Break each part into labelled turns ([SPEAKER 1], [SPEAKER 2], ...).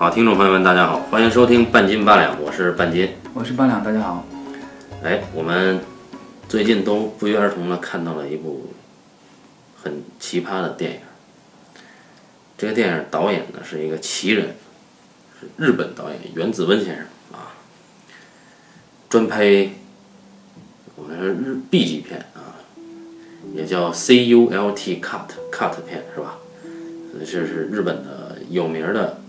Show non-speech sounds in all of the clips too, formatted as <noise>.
[SPEAKER 1] 好，听众朋友们，大家好，欢迎收听半斤八两，我是半斤。
[SPEAKER 2] 我是八两，大家好。
[SPEAKER 1] 哎，我们最近都不约而同的看到了一部很奇葩的电影。这个电影导演呢是一个奇人，是日本导演原子温先生啊，专拍我们说日 B 级片啊，也叫 C U L T cut cut 片是吧？这是日本的有名的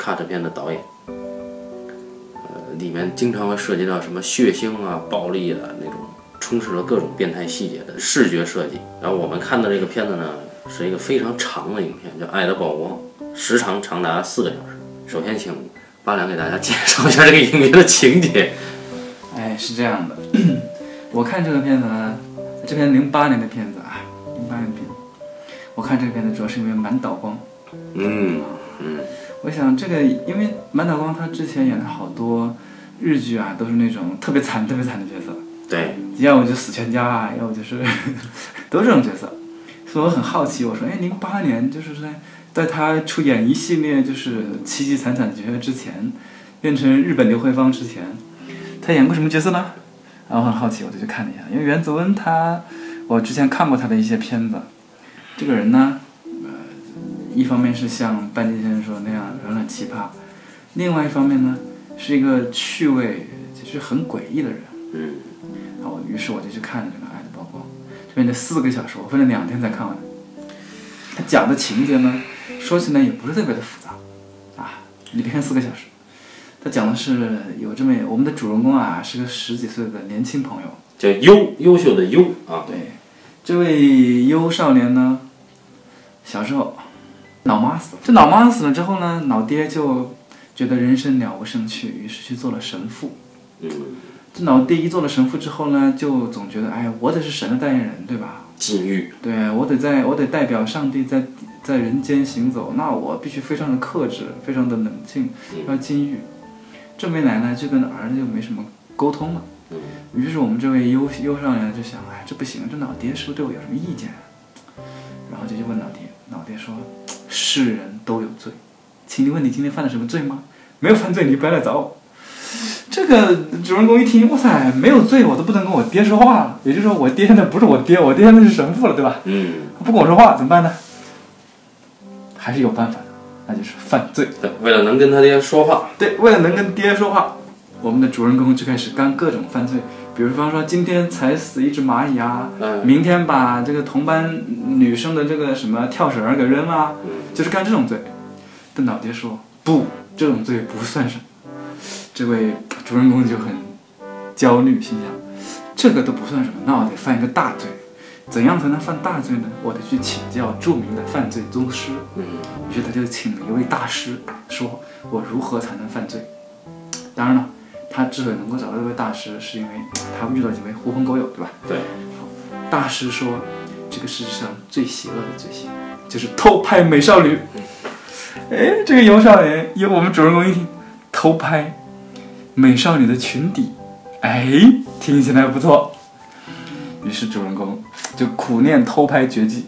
[SPEAKER 1] cut 片的导演。呃，里面经常会涉及到什么血腥啊、暴力啊那种，充斥了各种变态细节的视觉设计。然后我们看的这个片子呢，是一个非常长的影片，叫《爱的曝光》，时长长达四个小时。首先，请八两给大家介绍一下这个影片的情节。
[SPEAKER 2] 哎，是这样的，<coughs> 我看这个片子呢，这片零八年的片子啊，零八年的片子，我看这个片子主要是因为满岛光。
[SPEAKER 1] 嗯嗯，
[SPEAKER 2] 我想这个，因为满岛光他之前演的好多日剧啊，都是那种特别惨、特别惨的角色，
[SPEAKER 1] 对，
[SPEAKER 2] 要么就死全家啊，要么就是 <laughs> 都是这种角色。所以我很好奇，我说，哎，零八年就是在在他出演一系列就是凄凄惨惨的角色之前，变成日本刘慧芳之前，他演过什么角色呢？然后很好奇，我就去看了一下，因为袁泽温他，我之前看过他的一些片子，这个人呢，呃，一方面是像半斤先生说的那样软软奇葩，另外一方面呢，是一个趣味就是很诡异的人。
[SPEAKER 1] 嗯，
[SPEAKER 2] 然后于是我就去看了这个《爱的曝光》，这边这四个小时，我分了两天才看完。他讲的情节呢，说起来也不是特别的复杂，啊，你别看四个小时。他讲的是有这么我们的主人公啊，是个十几岁的年轻朋友。
[SPEAKER 1] 叫优优秀的优啊，
[SPEAKER 2] 对，这位优少年呢，小时候脑妈死了。这脑妈死了之后呢，老爹就觉得人生了无生趣，于是去做了神父。
[SPEAKER 1] 嗯，
[SPEAKER 2] 这老爹一做了神父之后呢，就总觉得，哎，我得是神的代言人，对吧？
[SPEAKER 1] 禁欲，
[SPEAKER 2] 对我得在我得代表上帝在在人间行走，那我必须非常的克制，非常的冷静，要禁欲。这么一来呢，就跟儿子就没什么沟通了。
[SPEAKER 1] 嗯
[SPEAKER 2] 于是我们这位优优少年就想，哎，这不行，这老爹是不是对我有什么意见？然后就去问老爹，老爹说，世人都有罪，请你问你今天犯了什么罪吗？没有犯罪，你不要来找我。这个主人公一听，哇塞，没有罪，我都不能跟我爹说话了。也就是说，我爹现在不是我爹，我爹现在是神父了，对吧？
[SPEAKER 1] 嗯，
[SPEAKER 2] 不跟我说话怎么办呢？还是有办法的，那就是犯罪。
[SPEAKER 1] 对，为了能跟他爹说话，
[SPEAKER 2] 对，为了能跟爹说话，我们的主人公就开始干各种犯罪，比如方说今天踩死一只蚂蚁啊，
[SPEAKER 1] 嗯
[SPEAKER 2] 明天把这个同班女生的这个什么跳绳儿给扔了，
[SPEAKER 1] 嗯
[SPEAKER 2] 就是干这种罪。邓老爹说不，这种罪不算什么。这位主人公就很焦虑，心想这个都不算什么，那我得犯一个大罪。怎样才能犯大罪呢？我得去请教著名的犯罪宗师。
[SPEAKER 1] 嗯
[SPEAKER 2] 于是他就请了一位大师，说我如何才能犯罪？当然了，他之所以能够找到这位大师，是因为他遇到几位狐朋狗友，对吧？
[SPEAKER 1] 对，
[SPEAKER 2] 大师说，这个世界上最邪恶的罪行就是偷拍美少女。哎，这个尤少年，由我们主人公一听，偷拍美少女的裙底，哎，听起来不错。于是主人公就苦练偷拍绝技，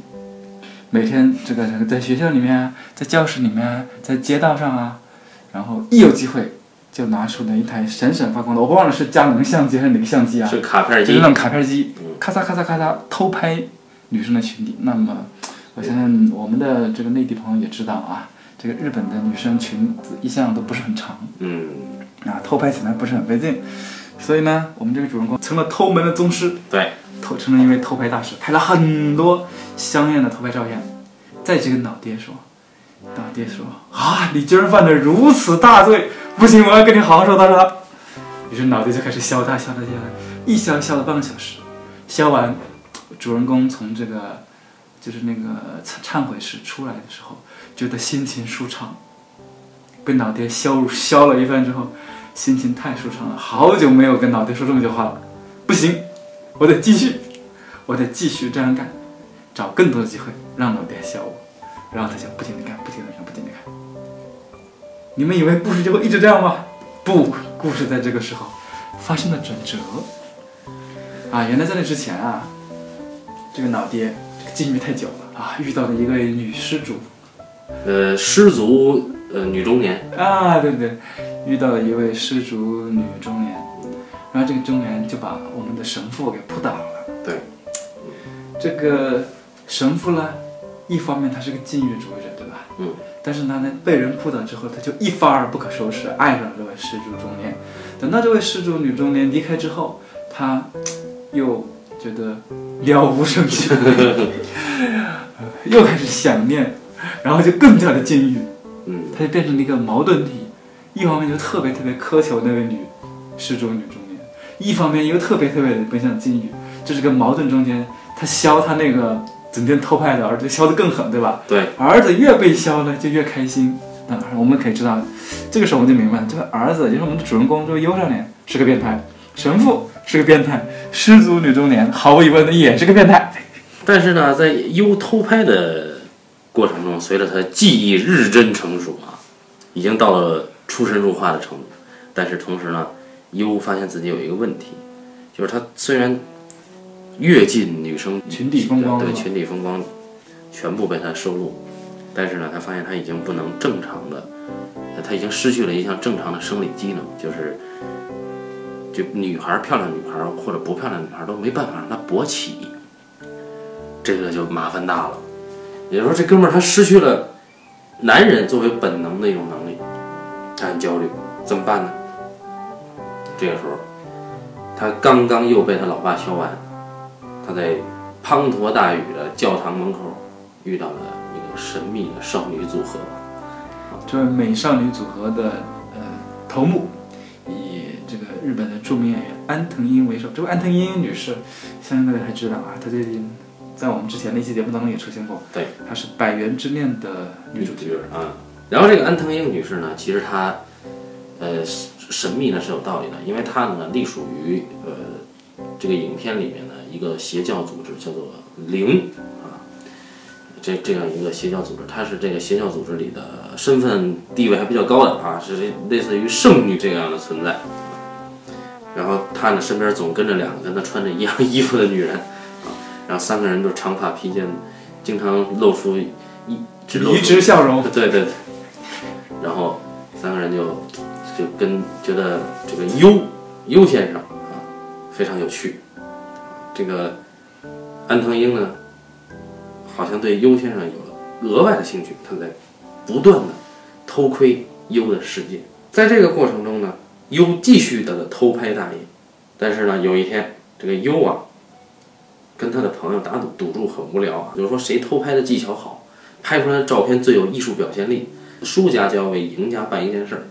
[SPEAKER 2] 每天这个在学校里面啊，在教室里面啊，在街道上啊，然后一有机会就拿出了一台闪闪发光的，我忘了是佳能相机还是哪个相机啊？
[SPEAKER 1] 是卡片机
[SPEAKER 2] 就是那，种卡片机
[SPEAKER 1] 嗯，
[SPEAKER 2] 咔嚓咔嚓咔嚓偷拍女生的裙底。那么，我相信我们的这个内地朋友也知道啊，这个日本的女生裙子一向都不是很长
[SPEAKER 1] 嗯，
[SPEAKER 2] 啊，偷拍起来不是很费劲。所以呢，我们这个主人公成了偷门的宗师，
[SPEAKER 1] 对，
[SPEAKER 2] 偷成了一位偷拍大师，拍了很多香艳的偷拍照片。再去跟老爹说，老爹说啊，你居然犯了如此大罪，不行，我要跟你好好说道说道。于是老爹就开始削他，削他，削他，一削削了半个小时。削完，主人公从这个就是那个忏悔室出来的时候，觉得心情舒畅。被老爹削削了一番之后，心情太舒畅了，好久没有跟老爹说这么句话了。不行，我得继续，我得继续这样干，找更多的机会让老爹削我。然后他就不停的干，不停的干，不停的干。你们以为故事就会一直这样吗？不，故事在这个时候发生了转折。啊，原来在那之前啊，这个老爹这个禁欲太久了啊，遇到了一个女施主，
[SPEAKER 1] 呃，失足呃女中年，
[SPEAKER 2] 啊，对对，遇到了一位失足女中年，然后这个中年就把我们的神父给扑倒了。
[SPEAKER 1] 对，
[SPEAKER 2] 这个神父呢，一方面他是个禁欲主义者。但是他呢，被人扑倒之后，他就一发而不可收拾，爱上了这位失足中年。等到这位失足女中年离开之后，他又觉得了无生趣，<laughs> 又开始想念，然后就更加的禁欲。
[SPEAKER 1] 嗯，
[SPEAKER 2] 他就变成了一个矛盾体，一方面就特别特别苛求那位女失足女中年，一方面又特别特别的不想禁欲，这是个矛盾中间，他削他那个整天偷拍的儿子削得更狠，对吧？
[SPEAKER 1] 对，
[SPEAKER 2] 儿子越被削呢就越开心。那我们可以知道，这个时候我们就明白了，这个儿子也就是我们的主人公这个优少年是个变态，神父是个变态，失足女中年毫无疑问的也是个变态。
[SPEAKER 1] 但是呢，在优偷拍的过程中，随着他技艺日臻成熟啊，已经到了出神入化的程度。但是同时呢，优发现自己有一个问题，就是他虽然阅尽女生
[SPEAKER 2] 群体风光
[SPEAKER 1] 对群体风光全部被他收录，但是呢，他发现他已经不能正常的，呃他已经失去了一项正常的生理机能，就是就女孩儿漂亮女孩儿或者不漂亮女孩儿都没办法让他勃起，这个就麻烦大了。也就是说，这哥们儿他失去了男人作为本能的一种能力，他很焦虑，怎么办呢？这个时候，他刚刚又被他老爸削完，他在滂沱大雨的教堂门口遇到了一个神秘的少女组合。
[SPEAKER 2] 这位美少女组合的呃头目，以这个日本的著名演员安藤樱为首。这位安藤樱女士，相信大家还知道啊，她最近在我们之前的一期节目当中也出现过。
[SPEAKER 1] 对，
[SPEAKER 2] 她是《百元之恋》的女主角。
[SPEAKER 1] 啊。然后这个安藤英女士呢，其实她呃神秘呢是有道理的，因为她呢隶属于呃这个影片里面的一个邪教组织，叫做灵啊。这这样一个邪教组织，它是这个邪教组织里的身份地位还比较高的啊，是类似于圣女这样的存在。然后他呢身边总跟着两个跟她穿着一样衣服的女人啊，然后三个人都长发披肩，经常露出一只露出
[SPEAKER 2] 移植笑容，<laughs>
[SPEAKER 1] 对对对，然后三个人就就跟觉得这个优优先生啊非常有趣，这个安藤英呢好像对优先生有了额外的兴趣，他在不断的偷窥优的世界，在这个过程中呢，优继续的偷拍大爷，但是呢有一天这个优啊跟他的朋友打赌，赌注很无聊啊，就是说谁偷拍的技巧好。拍出来的照片最有艺术表现力，输家就要为赢家办一件事儿。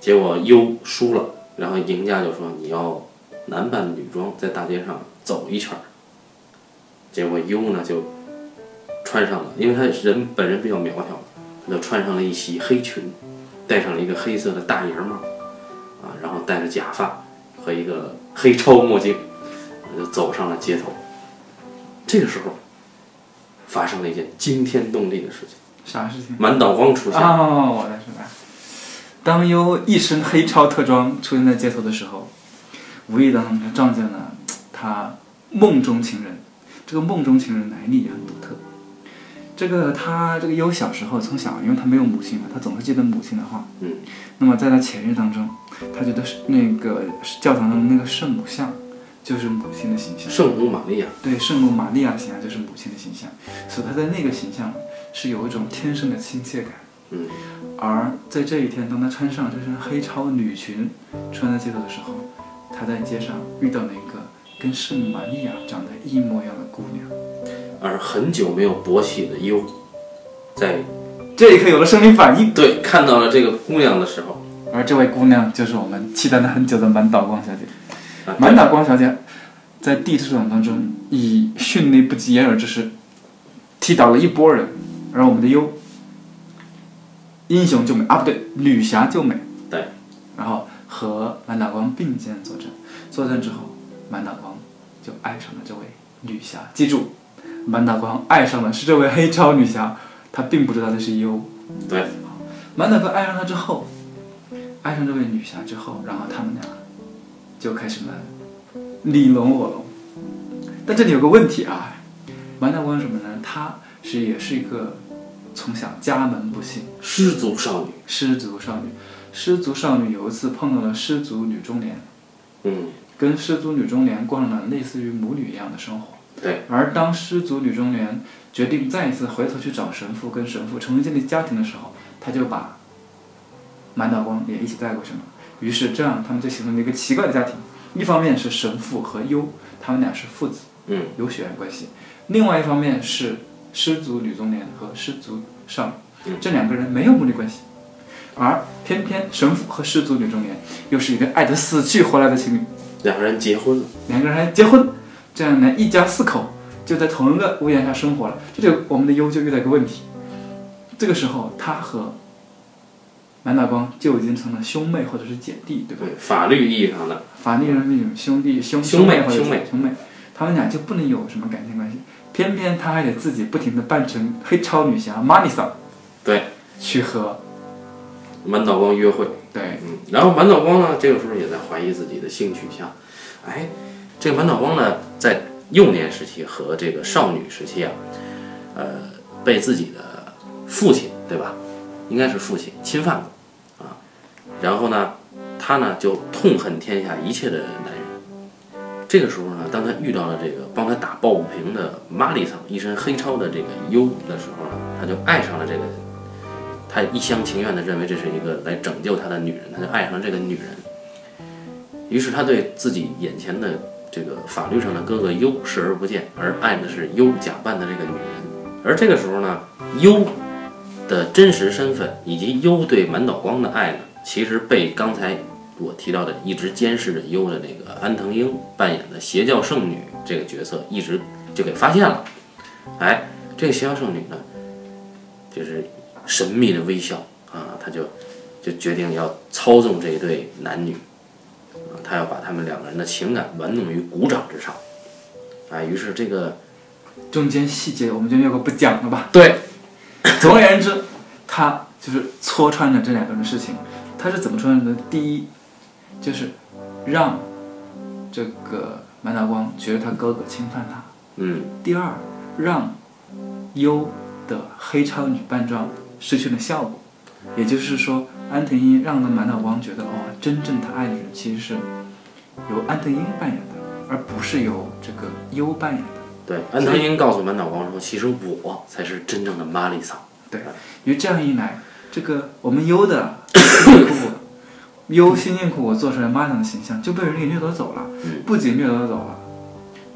[SPEAKER 1] 结果优输了，然后赢家就说你要男扮女装在大街上走一圈儿。结果优呢就穿上了，因为他人本人比较苗条，他就穿上了一袭黑裙，戴上了一个黑色的大檐帽，啊，然后戴着假发和一个黑超墨镜，就走上了街头。这个时候。发生了一件惊天动地的事情，
[SPEAKER 2] 啥事情？
[SPEAKER 1] 满岛光出现。
[SPEAKER 2] 哦，我的是吧。当优一身黑超特装出现在街头的时候，无意当中就撞见了他梦中情人。这个梦中情人来历也很独特。这个他这个优小时候从小，因为他没有母亲嘛，他总是记得母亲的话。
[SPEAKER 1] 嗯。
[SPEAKER 2] 那么在他潜意识当中，他觉得是那个教堂中那个圣母像就是母亲的形象。
[SPEAKER 1] 圣母玛利亚。
[SPEAKER 2] 对，圣母玛利亚的形象就是母亲的形象，所以他在那个形象是有一种天生的亲切感。
[SPEAKER 1] 嗯。
[SPEAKER 2] 而在这一天，当他穿上这身黑超女裙，穿在街头的时候，他在街上遇到了一个跟圣玛利亚长得一模一样的姑娘。
[SPEAKER 1] 而很久没有勃起的优，在
[SPEAKER 2] 这一刻有了生理反应。
[SPEAKER 1] 对看到了这个姑娘的时候，
[SPEAKER 2] 而这位姑娘就是我们期待了很久的满岛光小姐。
[SPEAKER 1] 啊
[SPEAKER 2] 满岛光小姐在第一次场当中以迅雷不及掩耳之势踢倒了一波人，而我们的优英雄救美啊，不对，女侠救美。和满岛光并肩作战，作战之后，满岛光就爱上了这位女侠。记住，满岛光爱上的是这位黑超女侠，他并不知道那是优。
[SPEAKER 1] 对。
[SPEAKER 2] 满岛光爱上她之后，爱上这位女侠之后，然后他们俩就开始了你侬我侬。但这里有个问题啊，满岛光什么呢？他是也是一个从小家门不幸，
[SPEAKER 1] 失足少女，
[SPEAKER 2] 失足少女。失足少女有一次碰到了失足女中年，
[SPEAKER 1] 嗯，
[SPEAKER 2] 跟失足女中年过上了类似于母女一样的生活。
[SPEAKER 1] 对。
[SPEAKER 2] 而当失足女中年决定再一次回头去找神父，跟神父重新建立家庭的时候，她就把满岛光也一起带过去了。于是这样，他们就形成了一个奇怪的家庭。一方面是神父和优，他们俩是父子，
[SPEAKER 1] 嗯，
[SPEAKER 2] 有血缘关系；另外一方面是失足女中年和失足少女，
[SPEAKER 1] 嗯
[SPEAKER 2] 这两个人没有母女关系。而偏偏神父和失足女中年又是一对爱得死去活来的情侣，
[SPEAKER 1] 两个人结婚了，
[SPEAKER 2] 两个人还结婚，这样呢，一家四口就在同一个屋檐下生活了。这就我们的优就遇到一个问题，这个时候他和满岛光就已经成了兄妹或者是姐弟，对吧？
[SPEAKER 1] 对，法律意义上的，
[SPEAKER 2] 法律上那种兄弟兄
[SPEAKER 1] 兄妹
[SPEAKER 2] 或者
[SPEAKER 1] 兄妹。
[SPEAKER 2] 兄妹，他们俩就不能有什么感情关系，偏偏他还得自己不停的扮成黑超女侠玛丽桑，
[SPEAKER 1] 对，
[SPEAKER 2] 去和
[SPEAKER 1] 满岛光约会，
[SPEAKER 2] 对
[SPEAKER 1] 嗯，然后满岛光呢，这个时候也在怀疑自己的性取向，哎，这个满岛光呢，在幼年时期和这个少女时期啊，呃，被自己的父亲，对吧？应该是父亲侵犯过啊，然后呢，他呢就痛恨天下一切的男人。这个时候呢，当他遇到了这个帮他打抱不平的玛丽桑，一身黑超的这个优的时候呢，他就爱上了这个他一厢情愿地认为这是一个来拯救他的女人，他就爱上了这个女人。于是他对自己眼前的这个法律上的哥哥优视而不见，而爱的是优假扮的这个女人。而这个时候呢，优的真实身份以及优对满岛光的爱呢，其实被刚才我提到的一直监视着优的那个安藤英扮演的邪教圣女这个角色一直就给发现了。哎，这个邪教圣女呢，就是神秘的微笑啊，他就就决定要操纵这一对男女啊，他要把他们两个人的情感玩弄于股掌之上。哎，于是这个
[SPEAKER 2] 中间细节我们就略过不讲了吧。
[SPEAKER 1] 对，<laughs>
[SPEAKER 2] 总而言之，他就是戳穿了这两个人的事情。他是怎么戳穿的？第一，就是让这个满大光觉得他哥哥侵犯他；
[SPEAKER 1] 嗯
[SPEAKER 2] 第二，让优的黑超女扮装失去了效果。也就是说，安藤樱让的满岛光觉得，哦，真正他爱的人其实是由安藤樱扮演的，而不是由这个优扮演的。
[SPEAKER 1] 对，安藤英告诉满岛光说，其实我才是真正的玛丽桑。
[SPEAKER 2] 因为这样一来，这个我们优的优辛辛苦苦做出来妈娘的形象就被人给掠夺走了。
[SPEAKER 1] 嗯
[SPEAKER 2] 不仅掠夺走了，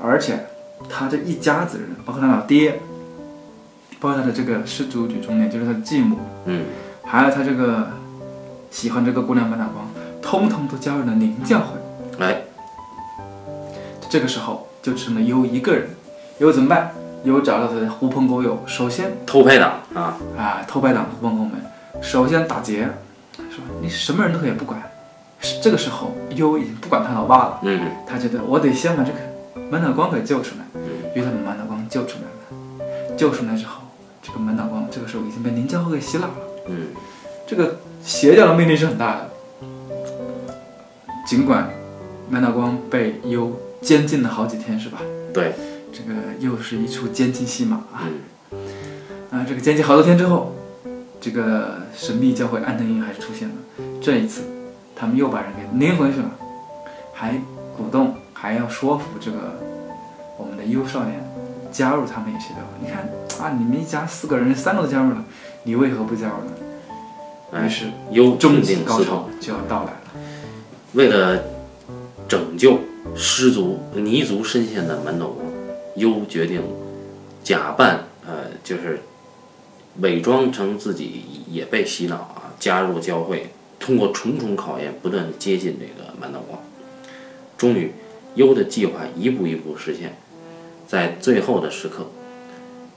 [SPEAKER 2] 而且他这一家子人，包括他老爹，包括他的这个失足女中年，就是他的继母，
[SPEAKER 1] 嗯，
[SPEAKER 2] 还有他这个喜欢这个姑娘满岛光，通通都加入了灵教会。
[SPEAKER 1] 哎，
[SPEAKER 2] 这个时候就成了优一个人，优怎么办？优找到他的狐朋狗友，首先
[SPEAKER 1] 偷拍党啊，
[SPEAKER 2] 啊，偷拍党狐朋狗友们，首先打劫，说你什么人都可以不管。这个时候，优已经不管他老爸了，
[SPEAKER 1] 嗯。
[SPEAKER 2] 他觉得我得先把这个满岛光给救出来，
[SPEAKER 1] 嗯。
[SPEAKER 2] 于是他把满岛光救出来了。救出来之后，这个满脑光这个时候已经被灵教会给洗脑了。
[SPEAKER 1] 嗯，
[SPEAKER 2] 这个邪教的魅力是很大的，尽管满脑光被优监禁了好几天，是吧？
[SPEAKER 1] 对，
[SPEAKER 2] 这个又是一出监禁戏码啊！
[SPEAKER 1] 嗯
[SPEAKER 2] 啊，这个监禁好多天之后，这个神秘教会安藤英还是出现了。这一次，他们又把人给拎回去了，还鼓动，还要说服这个我们的优少年加入他们也邪教会。你看啊，你们一家四个人，三个都加入了，你为何不加入呢？于
[SPEAKER 1] 哎，
[SPEAKER 2] 是
[SPEAKER 1] 优
[SPEAKER 2] 终
[SPEAKER 1] 痛
[SPEAKER 2] 极高潮就要到来了。
[SPEAKER 1] 为了拯救失足泥足深陷的满岛光，优决定假扮呃，就是伪装成自己也被洗脑啊，加入教会，通过重重考验，不断的接近这个满岛光。终于，优的计划一步一步实现，在最后的时刻，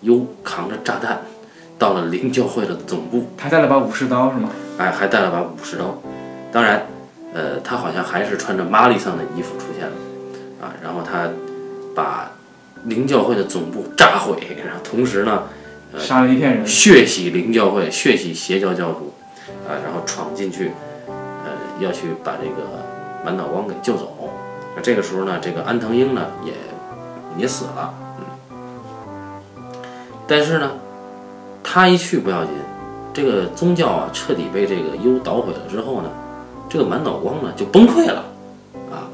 [SPEAKER 1] 优扛着炸弹到了灵教会的总部，
[SPEAKER 2] 他带了把武士刀是吗？
[SPEAKER 1] 哎，还带了把武士刀。当然，呃，他好像还是穿着玛丽桑的衣服出现了，啊，然后他把灵教会的总部炸毁，然后同时呢，
[SPEAKER 2] 杀了一片人。
[SPEAKER 1] 血洗灵教会，血洗邪教教主，啊，然后闯进去，呃，要去把这个满岛光给救走。那这个时候呢，这个安藤英呢也也死了，嗯，但是呢，他一去不要紧，这个宗教啊彻底被这个幽捣毁了之后呢，这个满岛光呢就崩溃了，啊，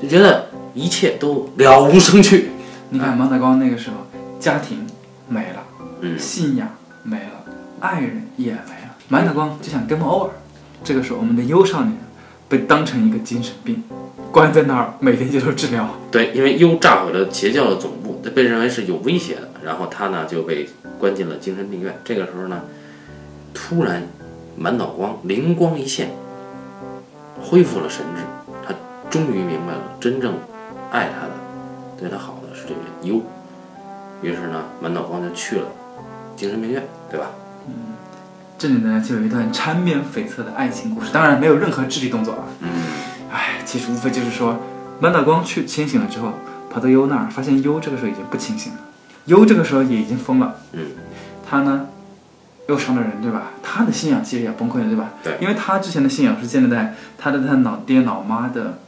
[SPEAKER 1] 就觉得一切都了无生趣。<laughs>
[SPEAKER 2] 你看满岛光那个时候，家庭没了，
[SPEAKER 1] 嗯
[SPEAKER 2] 信仰没了，爱人也没了，满岛光就想 game over。这个时候，我们的优少年被当成一个精神病，关在那儿，每天接受治疗。
[SPEAKER 1] 对，因为幽炸毁了邪教的总部，被认为是有威胁的，然后他呢就被关进了精神病院。这个时候呢，突然满脑光灵光一现，恢复了神智，他终于明白了，真正爱他的、对他好的是这个幽。于是呢，满脑光就去了精神病院，对吧？
[SPEAKER 2] 这里呢就有一段缠绵悱恻的爱情故事，当然没有任何肢体动作啊。
[SPEAKER 1] 嗯，
[SPEAKER 2] 唉，其实无非就是说，满岛光去清醒了之后，跑到优那儿，发现优这个时候已经不清醒了，优这个时候也已经疯了。
[SPEAKER 1] 嗯，
[SPEAKER 2] 他呢，又伤了人对吧？他的信仰其实也崩溃了对吧？
[SPEAKER 1] 对
[SPEAKER 2] 因为他之前的信仰是建立在他的他老爹老妈的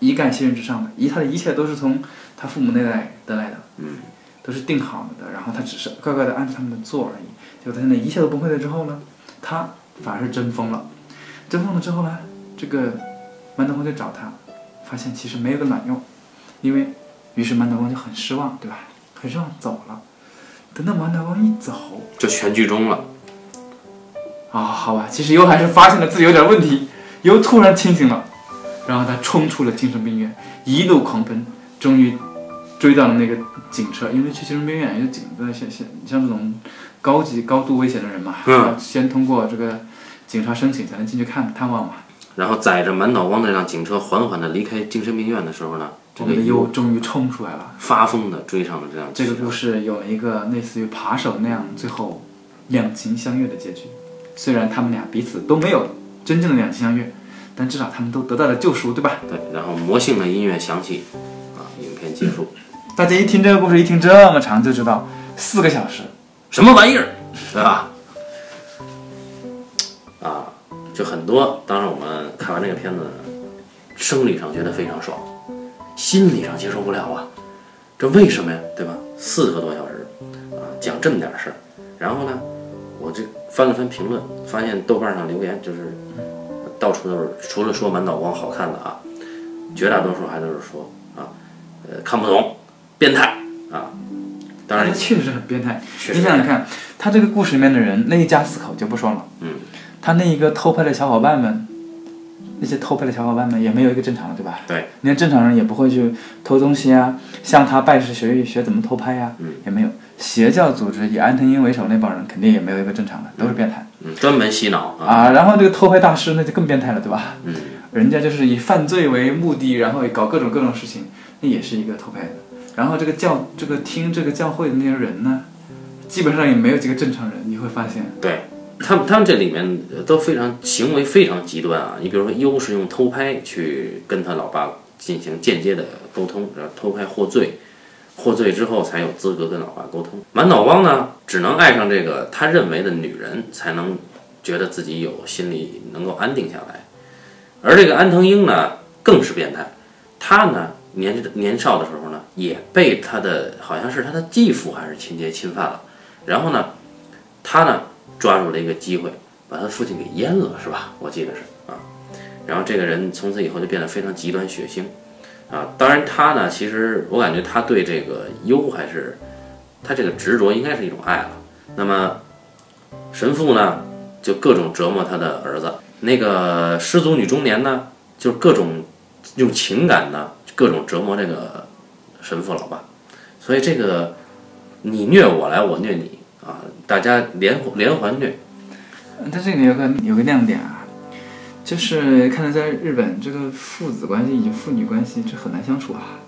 [SPEAKER 2] 一概信任之上的，一他的一切都是从他父母那代得来的，
[SPEAKER 1] 嗯，
[SPEAKER 2] 都是定好了的，然后他只是乖乖的按照他们的做而已。结果他现在一切都崩溃了之后呢，他反而是真疯了。真疯了之后呢，这个满岛光就找他，发现其实没有个卵用，因为于是满岛光就很失望，对吧？很失望走了。等到满岛光一走，
[SPEAKER 1] 就全剧终了。
[SPEAKER 2] 啊、好吧，其实优还是发现了自己有点问题，优突然清醒了，然后他冲出了精神病院，一路狂奔，终于追到了那个警车，因为去精神病院有警的像像像这种高级高度危险的人嘛，
[SPEAKER 1] 嗯
[SPEAKER 2] 要先通过这个警察申请才能进去看探望嘛。
[SPEAKER 1] 然后载着满脑光的这辆警车缓缓的离开精神病院的时候呢，这个
[SPEAKER 2] 我们的优终于冲出来了。
[SPEAKER 1] 发疯的追上了这辆
[SPEAKER 2] 这个故事有了一个类似于扒手那样最后两情相悦的结局，虽然他们俩彼此都没有真正的两情相悦，但至少他们都得到了救赎，对吧？
[SPEAKER 1] 对，然后魔性的音乐响起，啊，影片结束。
[SPEAKER 2] 大家一听这个故事，一听这么长，就知道四个小时，
[SPEAKER 1] 什么玩意儿，对吧？啊，就很多。当时我们看完这个片子，生理上觉得非常爽，心理上接受不了啊。这为什么呀？对吧？四个多小时啊，讲这么点事儿，然后呢，我这翻了翻评论，发现豆瓣上留言就是到处都是，除了说满脑光好看的啊，绝大多数还都是说啊，呃，看不懂，变态啊。当然
[SPEAKER 2] 他，确实很变态。你想想看，他这个故事里面的人，那一家四口就不说了，
[SPEAKER 1] 嗯，
[SPEAKER 2] 他那一个偷拍的小伙伴们，那些偷拍的小伙伴们也没有一个正常的，对吧？
[SPEAKER 1] 对，
[SPEAKER 2] 你看正常人也不会去偷东西啊，向他拜师学艺学怎么偷拍呀、
[SPEAKER 1] 嗯
[SPEAKER 2] 也没有。邪教组织以安藤英为首那帮人肯定也没有一个正常的，都是变态。
[SPEAKER 1] 嗯，专门洗脑啊，
[SPEAKER 2] 啊，然后这个偷拍大师那就更变态了，对吧？
[SPEAKER 1] 嗯。
[SPEAKER 2] 人家就是以犯罪为目的，然后搞各种各种事情，那也是一个偷拍的。然后这个教这个听这个教会的那些人呢，基本上也没有几个正常人，你会发现，
[SPEAKER 1] 对他们，他们这里面都非常行为非常极端啊。你比如说，优是用偷拍去跟他老爸进行间接的沟通，然后偷拍获罪，获罪之后才有资格跟老爸沟通。满岛光呢，只能爱上这个他认为的女人，才能觉得自己有心里能够安定下来。而这个安藤英呢，更是变态，他呢年年少的时候呢，也被他的好像是他的继父还是亲爹侵犯了，然后呢，他呢抓住了一个机会，把他父亲给阉了，是吧？我记得是啊。然后这个人从此以后就变得非常极端血腥啊。当然他呢，其实我感觉他对这个优还是他这个执着应该是一种爱了。那么神父呢，就各种折磨他的儿子。那个失足女中年呢，就各种用情感呢，各种折磨这个神父老爸。所以这个你虐我来，我虐你啊，大家连连环虐。
[SPEAKER 2] 嗯它这里有个有个亮点啊，就是看来在日本这个父子关系以及父女关系这很难相处啊。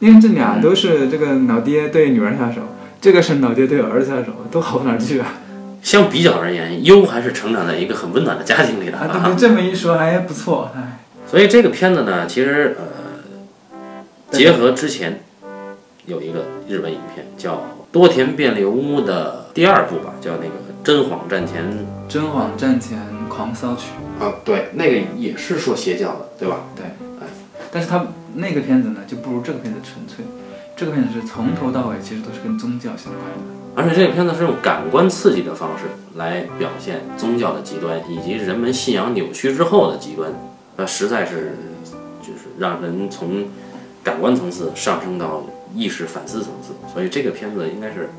[SPEAKER 2] 因为这俩都是这个老爹对女儿下手，这个是老爹对儿子下手，都好不哪儿去啊？
[SPEAKER 1] 相比较而言，优还是成长在一个很温暖的家庭里的
[SPEAKER 2] 啊，对
[SPEAKER 1] 啊。
[SPEAKER 2] 对，这么一说还不错，哎，
[SPEAKER 1] 所以这个片子呢，其实呃，结合之前有一个日本影片叫《多田便利屋》的第二部吧，叫那个《真谎战前》
[SPEAKER 2] 真谎战前狂骚曲，
[SPEAKER 1] 啊，对，那个也是说邪教的，对吧？
[SPEAKER 2] 对但是他那个片子呢就不如这个片子纯粹，这个片子是从头到尾其实都是跟宗教相关的。
[SPEAKER 1] 而且这个片子是用感官刺激的方式来表现宗教的极端，以及人们信仰扭曲之后的极端，那实在是就是让人从感官层次上升到意识反思层次。所以这个片子应该是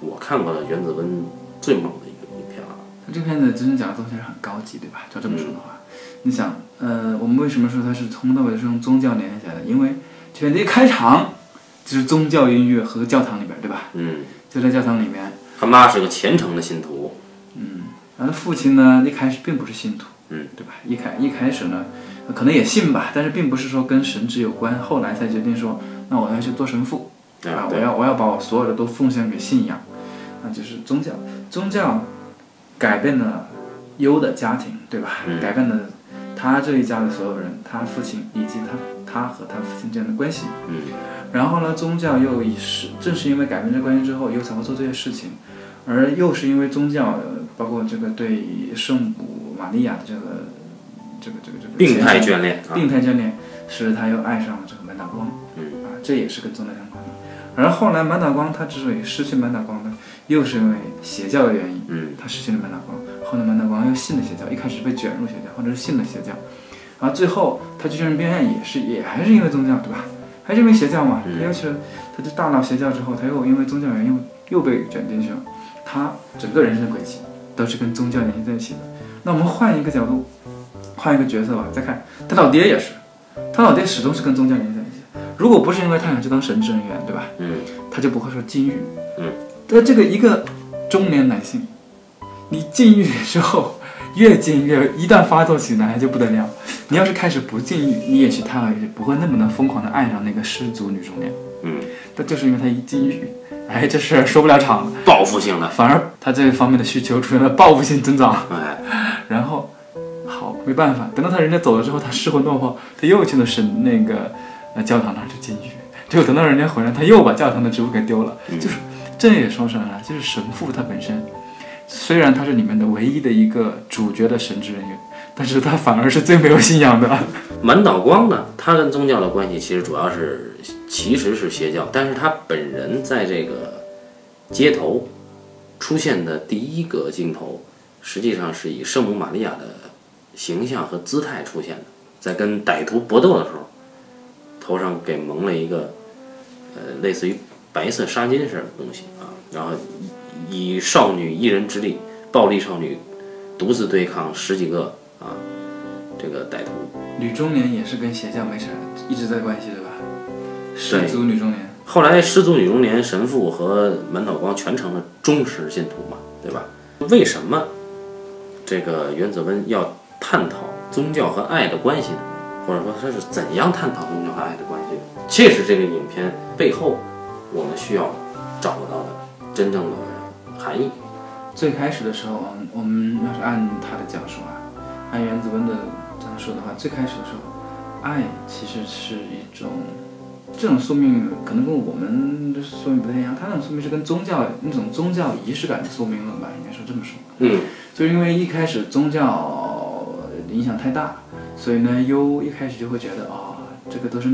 [SPEAKER 1] 我看过的原子温最猛的一个影片了。
[SPEAKER 2] 它这个片子真正讲的东西是很高级，对吧？照这么说的话，你想，呃，我们为什么说它是从头到尾是用宗教联系起来的？因为这片子一开场就是宗教音乐和教堂里边，对吧？
[SPEAKER 1] 嗯，
[SPEAKER 2] 就在教堂里面，
[SPEAKER 1] 他妈是个虔诚的信徒，嗯
[SPEAKER 2] 然后父亲呢一开始并不是信徒，
[SPEAKER 1] 嗯，
[SPEAKER 2] 对吧？一开一开始呢，可能也信吧，但是并不是说跟神职有关，后来才决定说，那我要去做神父，啊，我要我要把我所有的都奉献给信仰，那就是宗教。宗教改变了优的家庭，对吧？
[SPEAKER 1] 嗯
[SPEAKER 2] 改变了他这一家的所有人，他父亲以及他他和他父亲之间的关系。
[SPEAKER 1] 嗯
[SPEAKER 2] 然后呢，宗教又以是正是因为改变这关系之后，又才会做这些事情，而又是因为宗教，呃包括这个对圣母玛利亚的这个这个这个这个
[SPEAKER 1] 病态眷恋啊，
[SPEAKER 2] 病态眷恋，使他又爱上了这个满打光，
[SPEAKER 1] 嗯。
[SPEAKER 2] 啊，这也是跟宗教相关的。而后来满打光他之所以失去满打光呢，又是因为邪教的原因，
[SPEAKER 1] 嗯。
[SPEAKER 2] 他失去了满打光，后来满打光又信了邪教，一开始被卷入邪教，或者是信了邪教，然后最后他去精神病院也是也还是因为宗教，对吧？还是因为邪教嘛，
[SPEAKER 1] 嗯。
[SPEAKER 2] 他又去了，他就大闹邪教之后，他又因为宗教原因又又被卷进去了，他整个人生的轨迹都是跟宗教联系在一起的。那我们换一个角度，换一个角色吧，再看他老爹也是，他老爹始终是跟宗教联系在一起。如果不是因为他想去当神职人员，对吧？
[SPEAKER 1] 嗯
[SPEAKER 2] 他就不会说禁欲。
[SPEAKER 1] 嗯，
[SPEAKER 2] 但这个一个中年男性，你禁欲之后，越禁越一旦发作起来就不得了。你要是开始不禁欲，你也许他也不会那么的疯狂的爱上那个失足女中年。
[SPEAKER 1] 嗯，
[SPEAKER 2] 但就是因为他一禁欲，哎，这事儿说不了场了，
[SPEAKER 1] 报复性的，
[SPEAKER 2] 反而他这方面的需求出现了报复性增长。
[SPEAKER 1] 哎，
[SPEAKER 2] 然后，好，没办法，等到他人家走了之后，他失魂落魄，他又去了神那个呃教堂那儿去禁欲，结果等到人家回来，他又把教堂的植物给丢了。
[SPEAKER 1] 嗯
[SPEAKER 2] 就是这也说出来了，就是神父他本身，虽然他是里面的唯一的一个主角的神职人员，但是他反而是最没有信仰的。<laughs>
[SPEAKER 1] 满岛光呢，他跟宗教的关系其实主要是其实是邪教，但是他本人在这个街头出现的第一个镜头，实际上是以圣母玛利亚的形象和姿态出现的，在跟歹徒搏斗的时候，头上给蒙了一个呃类似于白色纱巾似的东西啊，然后以以少女一人之力，暴力少女独自对抗十几个啊这个歹徒。
[SPEAKER 2] 女中年也是跟邪教没啥一直在关系对吧？失足女中年，
[SPEAKER 1] 后来失足女中年神父和满岛光全成了忠实信徒嘛，对吧？为什么这个原子温要探讨宗教和爱的关系呢？或者说他是怎样探讨宗教和爱的关系的？这是这个影片背后我们需要找到的真正的含义。
[SPEAKER 2] 最开始的时候啊，我们要是按他的讲述啊，按原子温的这样说的话，最开始的时候，爱其实是一种这种宿命，可能跟我们的宿命不太一样。他那种宿命是跟宗教那种宗教仪式感的宿命论吧，应该说这么说。
[SPEAKER 1] 嗯
[SPEAKER 2] 就因为一开始宗教影响太大，所以呢，优一开始就会觉得哦、这个都是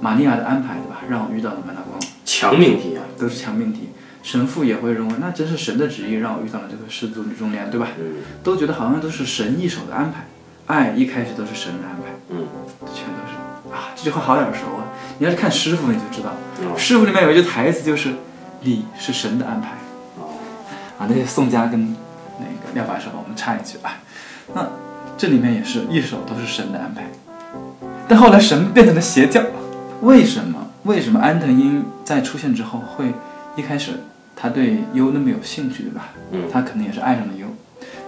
[SPEAKER 2] 玛利亚的安排，对吧？让我遇到了满大光。
[SPEAKER 1] 强命题啊，
[SPEAKER 2] 都是强命题。神父也会认为，那真是神的旨意让我遇到了这个失足女中年，对吧？
[SPEAKER 1] 嗯
[SPEAKER 2] 都觉得好像都是神一手的安排，爱一开始都是神的安排，
[SPEAKER 1] 嗯
[SPEAKER 2] 全都是啊。这句话好耳熟啊！你要是看师傅，你就知道，
[SPEAKER 1] 哦
[SPEAKER 2] 师傅里面有一句台词就是“礼是神的安排”。
[SPEAKER 1] 哦
[SPEAKER 2] 啊，那些宋佳跟那个廖法说，我们插一句啊，那这里面也是一手都是神的安排，但后来神变成了邪教，为什么？为什么安藤英在出现之后会一开始他对优那么有兴趣，对吧？
[SPEAKER 1] 嗯
[SPEAKER 2] 他可能也是爱上了优，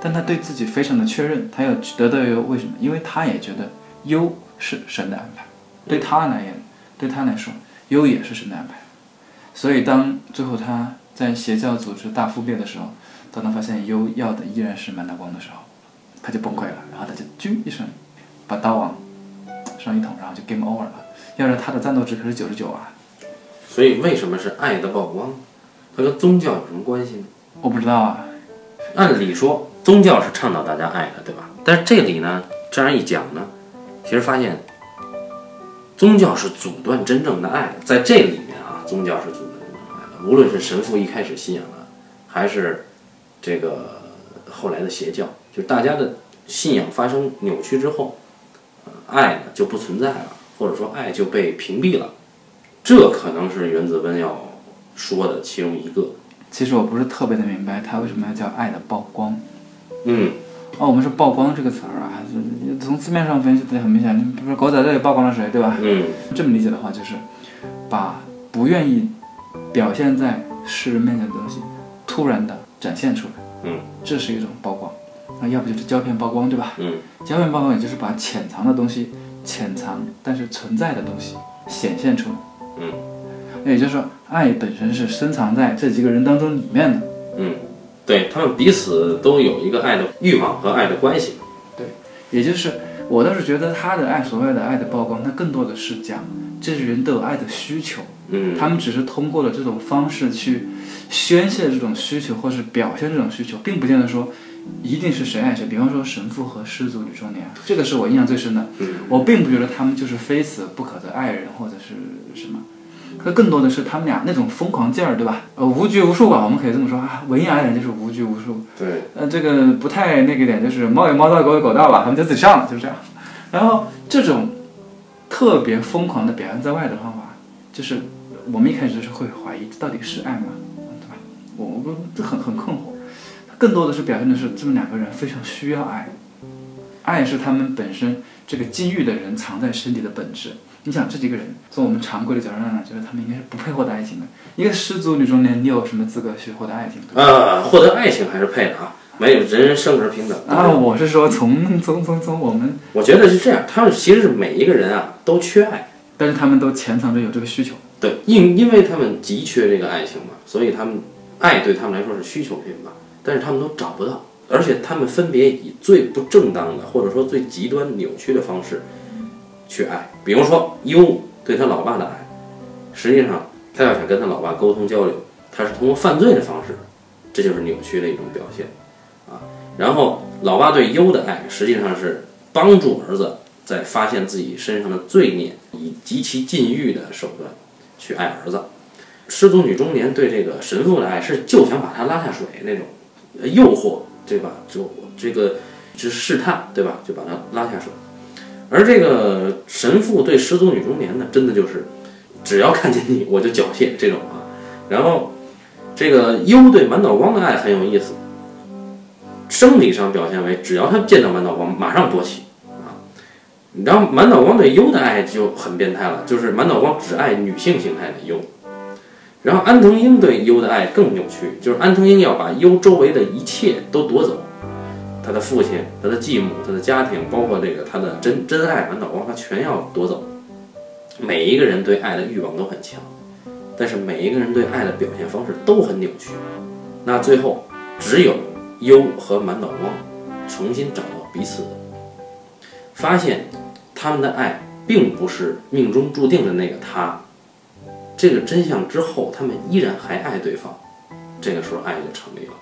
[SPEAKER 2] 但他对自己非常的确认，他要得到优，为什么？因为他也觉得优是神的安排，对他来言，对他来说，优也是神的安排。所以当最后他在邪教组织大覆灭的时候，当他发现优要的依然是满大光的时候，他就崩溃了，然后他就啾一声，把刀往上一捅，然后就 game over 了。要是他的战斗值可是九十九啊，
[SPEAKER 1] 所以为什么是爱的曝光？它跟宗教有什么关系呢？
[SPEAKER 2] 我不知道啊。
[SPEAKER 1] 按理说，宗教是倡导大家爱的，对吧？但是这里呢，这样一讲呢，其实发现宗教是阻断真正的爱的，在这里面啊，宗教是阻断真正的爱的。无论是神父一开始信仰的，还是这个后来的邪教，就是大家的信仰发生扭曲之后，呃爱呢就不存在了，或者说爱就被屏蔽了。这可能是原子温要说的其中一个。
[SPEAKER 2] 其实我不是特别的明白它为什么要叫爱的曝光。
[SPEAKER 1] 嗯，
[SPEAKER 2] 哦，我们说曝光这个词儿啊，从字面上分析的很明显，比如说狗仔队曝光了谁，对吧？
[SPEAKER 1] 嗯，
[SPEAKER 2] 这么理解的话，就是把不愿意表现在世人面前的东西突然的展现出来。
[SPEAKER 1] 嗯，
[SPEAKER 2] 这是一种曝光。那要不就是胶片曝光，对吧？
[SPEAKER 1] 嗯，
[SPEAKER 2] 胶片曝光也就是把潜藏的东西、潜藏但是存在的东西显现出来。
[SPEAKER 1] 嗯，那
[SPEAKER 2] 也就是说，爱本身是深藏在这几个人当中里面的。
[SPEAKER 1] 嗯，对他们彼此都有一个爱的欲望和爱的关系。
[SPEAKER 2] 对也就是我倒是觉得他的爱，所谓的爱的曝光，它更多的是讲这些人都有爱的需求，
[SPEAKER 1] 嗯，
[SPEAKER 2] 他们只是通过了这种方式去宣泄这种需求，或是表现这种需求，并不见得说一定是谁爱谁。比方说神父和失足女中年，这个是我印象最深的。
[SPEAKER 1] 嗯
[SPEAKER 2] 我并不觉得他们就是非死不可的爱人或者是什么，可更多的是他们俩那种疯狂劲儿，对吧？呃，无拘无束吧，我们可以这么说啊。文艺爱人就是无拘无束，
[SPEAKER 1] 对，
[SPEAKER 2] 呃，这个不太那个点就是猫有猫道，狗有狗道吧，他们就自己上了，就是这样。然后这种特别疯狂的表现在外的方法，就是我们一开始就是会怀疑这到底是爱吗？对吧？我我这很很困惑。更多的是表现的是这么两个人非常需要爱，爱是他们本身这个禁欲的人藏在身体的本质。你想这几个人，从我们常规的角度上来，觉得他们应该是不配获得爱情的。一个失足女中年，你有什么资格去获得爱情？
[SPEAKER 1] 呃，获得爱情还是配的啊，没有人人生而平等。
[SPEAKER 2] 啊，我是说从从从从我们，
[SPEAKER 1] 我觉得是这样，他们其实是每一个人啊都缺爱，
[SPEAKER 2] 但是他们都潜藏着有这个需求。
[SPEAKER 1] 对，因因为他们急缺这个爱情嘛，所以他们爱对他们来说是需求品嘛，但是他们都找不到，而且他们分别以最不正当的或者说最极端扭曲的方式去爱，比如说优对他老爸的爱，实际上他要想跟他老爸沟通交流，他是通过犯罪的方式，这就是扭曲的一种表现啊。然后老爸对优的爱，实际上是帮助儿子在发现自己身上的罪孽，以极其禁欲的手段去爱儿子。失足女中年对这个神父的爱是就想把他拉下水那种诱惑，对吧？就这个就是试探，对吧？就把他拉下水。而这个神父对失足女中年呢，真的就是只要看见你我就缴械这种啊。然后这个优对满岛光的爱很有意思，生理上表现为只要他见到满岛光马上勃起啊。然后满岛光对优的爱就很变态了，就是满岛光只爱女性形态的优。然后安藤英对优的爱更扭曲，就是安藤英要把优周围的一切都夺走，他的父亲、他的继母、他的家庭，包括这个他的真真爱满岛光，他全要夺走。每一个人对爱的欲望都很强，但是每一个人对爱的表现方式都很扭曲。那最后只有优和满岛光重新找到彼此，发现他们的爱并不是命中注定的那个他。这个真相之后，他们依然还爱对方，这个时候爱就成立了。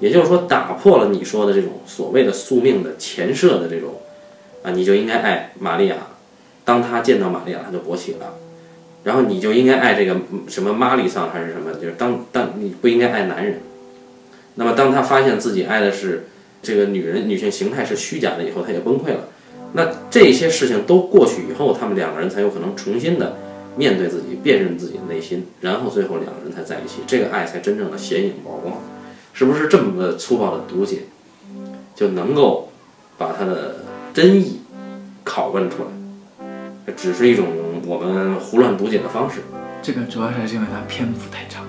[SPEAKER 1] 也就是说，打破了你说的这种所谓的宿命的前设的这种啊，你就应该爱玛利亚，当他见到玛利亚，他就勃起了，然后你就应该爱这个什么玛丽桑还是什么，就是当当你不应该爱男人。那么当他发现自己爱的是这个女人，女性形态是虚假的以后，他也崩溃了。那这些事情都过去以后，他们两个人才有可能重新的。面对自己，辨认自己的内心，然后最后两个人才在一起，这个爱才真正的显影曝光，是不是这么个粗暴的读解，就能够把它的真意拷问出来？这只是一种我们胡乱读解的方式。
[SPEAKER 2] 这个主要还是因为它篇幅太长，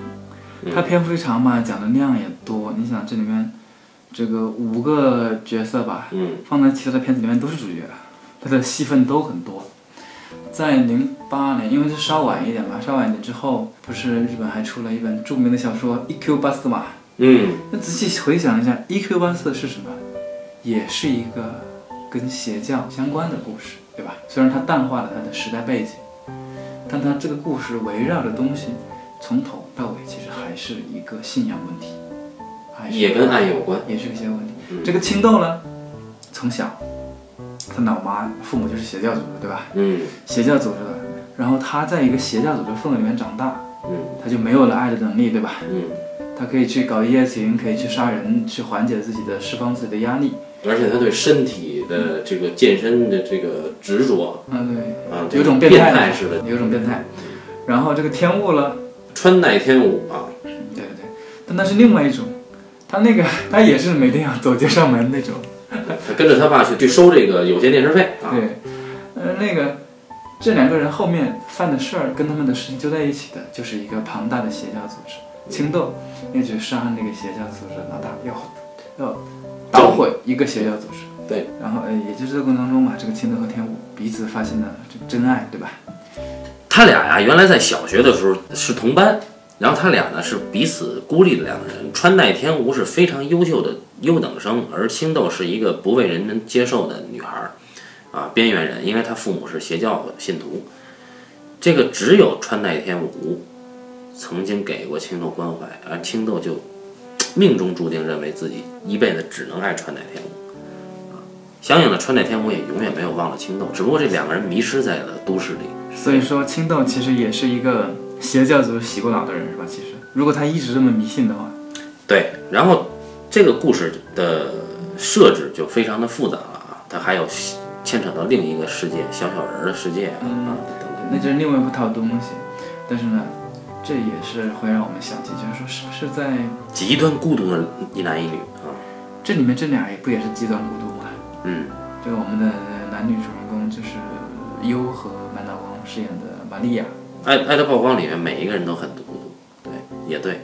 [SPEAKER 2] 它篇幅一长嘛，讲的量也多。你想这里面这个五个角色吧，
[SPEAKER 1] 嗯
[SPEAKER 2] 放在其他的片子里面都是主角，他的戏份都很多。在零八年，因为是稍晚一点嘛，稍晚一点之后，不是日本还出了一本著名的小说《E.Q. 八四》嘛？
[SPEAKER 1] 嗯
[SPEAKER 2] 那仔细回想一下，《E.Q. 八四》是什么？也是一个跟邪教相关的故事，对吧？虽然它淡化了它的时代背景，但它这个故事围绕的东西，从头到尾其实还是一个信仰问题，还是
[SPEAKER 1] 也跟爱有关。
[SPEAKER 2] 也是个些问题。
[SPEAKER 1] 嗯
[SPEAKER 2] 这个青豆呢，从小他老妈父母就是邪教组织，对吧？
[SPEAKER 1] 嗯
[SPEAKER 2] 邪教组织的，然后他在一个邪教组织氛围里面长大，
[SPEAKER 1] 嗯
[SPEAKER 2] 他就没有了爱的能力，对吧？
[SPEAKER 1] 嗯，
[SPEAKER 2] 他可以去搞一夜情，可以去杀人，去缓解自己的、释放自己的压力。
[SPEAKER 1] 而且他对身体的这个健身的这个执着
[SPEAKER 2] 嗯，对，
[SPEAKER 1] 啊，
[SPEAKER 2] 有种
[SPEAKER 1] 变
[SPEAKER 2] 变态
[SPEAKER 1] 似的，
[SPEAKER 2] 有种变态。然后这个天雾呢，
[SPEAKER 1] 穿戴天舞啊，
[SPEAKER 2] 对对对，但那是另外一种，他那个他也是每天要走街上门那种。
[SPEAKER 1] 他跟着他爸去去收这个有线电视费啊，
[SPEAKER 2] 对，呃，那个这两个人后面犯的事儿跟他们的事情就在一起的，就是一个庞大的邪教组织。青豆要去杀那个邪教组织老大，要要捣毁一个邪教组织。
[SPEAKER 1] 对，
[SPEAKER 2] 然后呃，也就是这个过程当中嘛，这个青豆和天武彼此发现了这个真爱，对吧？
[SPEAKER 1] 他俩呀，原来在小学的时候是同班，然后他俩呢是彼此孤立的两个人。川代天吾是非常优秀的优等生，而青豆是一个不为人能接受的女孩，啊，边缘人，因为她父母是邪教信徒。这个只有川代天吾曾经给过青豆关怀，而青豆就命中注定认为自己一辈子只能爱川代天吾。啊，相应的，川代天吾也永远没有忘了青豆，只不过这两个人迷失在了都市里。
[SPEAKER 2] 所以说，青豆其实也是一个邪教组织洗过脑的人，是吧？其实，如果他一直这么迷信的话，
[SPEAKER 1] 对，然后这个故事的设置就非常的复杂了啊，它还有牵扯到另一个世界，小小人儿的世界啊、啊等等。
[SPEAKER 2] 那就是另外一套东西。但是呢，这也是会让我们想起，就是说，是不是在
[SPEAKER 1] 极端孤独的一男一女啊，
[SPEAKER 2] 这里面这俩也不也是极端孤独吗？
[SPEAKER 1] 嗯，
[SPEAKER 2] 这个我们的男女主人公就是优和满岛光饰演的玛利亚，《
[SPEAKER 1] 爱爱的曝光》里面每一个人都很孤独，对，也对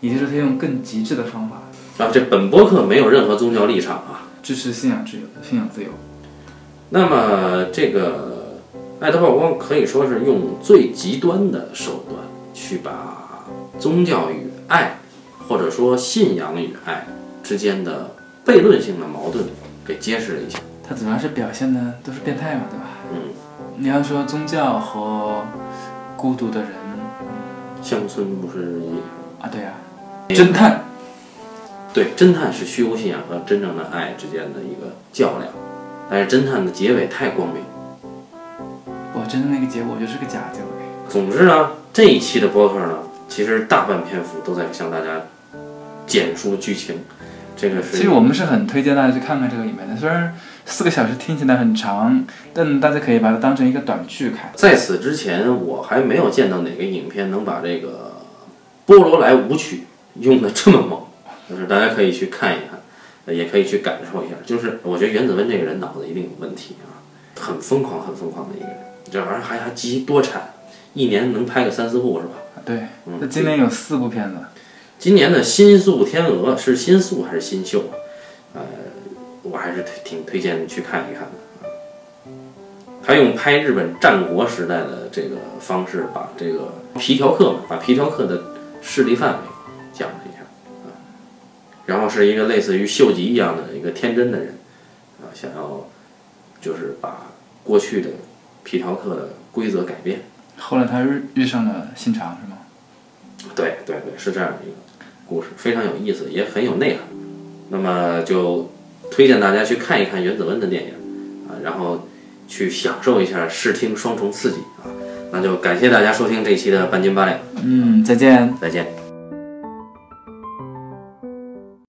[SPEAKER 2] 也就是他用更极致的方法
[SPEAKER 1] 啊。这本播客没有任何宗教立场啊。
[SPEAKER 2] 支持信仰自由、信仰自由。
[SPEAKER 1] 那么这个《爱的曝光》可以说是用最极端的手段去把宗教与爱，或者说信仰与爱之间的悖论性的矛盾给揭示了一下。
[SPEAKER 2] 它主要是表现的都是变态嘛，对吧？
[SPEAKER 1] 嗯，
[SPEAKER 2] 你要说宗教和孤独的人
[SPEAKER 1] 乡村不是
[SPEAKER 2] 啊，对呀、侦探
[SPEAKER 1] 对侦探是虚无信仰和真正的爱之间的一个较量，但是侦探的结尾太光明。
[SPEAKER 2] 我真的那个结果就是个假结尾。
[SPEAKER 1] 总之呢，这一期的播客呢，其实大半篇幅都在向大家简述剧情。这个是
[SPEAKER 2] 其实我们是很推荐大家去看看这个里面的，虽然四个小时听起来很长，但大家可以把它当成一个短剧看。
[SPEAKER 1] 在此之前，我还没有见到哪个影片能把这个波罗莱舞曲用的这么猛，就是大家可以去看一看，呃也可以去感受一下。就是我觉得原子温这个人脑子一定有问题啊，很疯狂、很疯狂的一个人，这玩意儿还还集多产，一年能拍个三四部是吧？
[SPEAKER 2] 对，
[SPEAKER 1] 嗯
[SPEAKER 2] 那今年有四部片子，
[SPEAKER 1] 今年的新宿天鹅是新宿还是新秀啊？呃，我还是推挺推荐你去看一看的。啊他用拍日本战国时代的这个方式，把这个皮条客嘛，把皮条客的势力范围讲了一下啊，然后是一个类似于秀吉一样的一个天真的人啊，想要就是把过去的皮条客的规则改变。
[SPEAKER 2] 后来他遇遇上了信长，是吗？
[SPEAKER 1] 对对对，是这样的一个故事，非常有意思，也很有内涵。那么就推荐大家去看一看原子温的电影啊，然后去享受一下视听双重刺激啊。那就感谢大家收听这一期的半斤八两，
[SPEAKER 2] 嗯，再见。
[SPEAKER 1] 再见。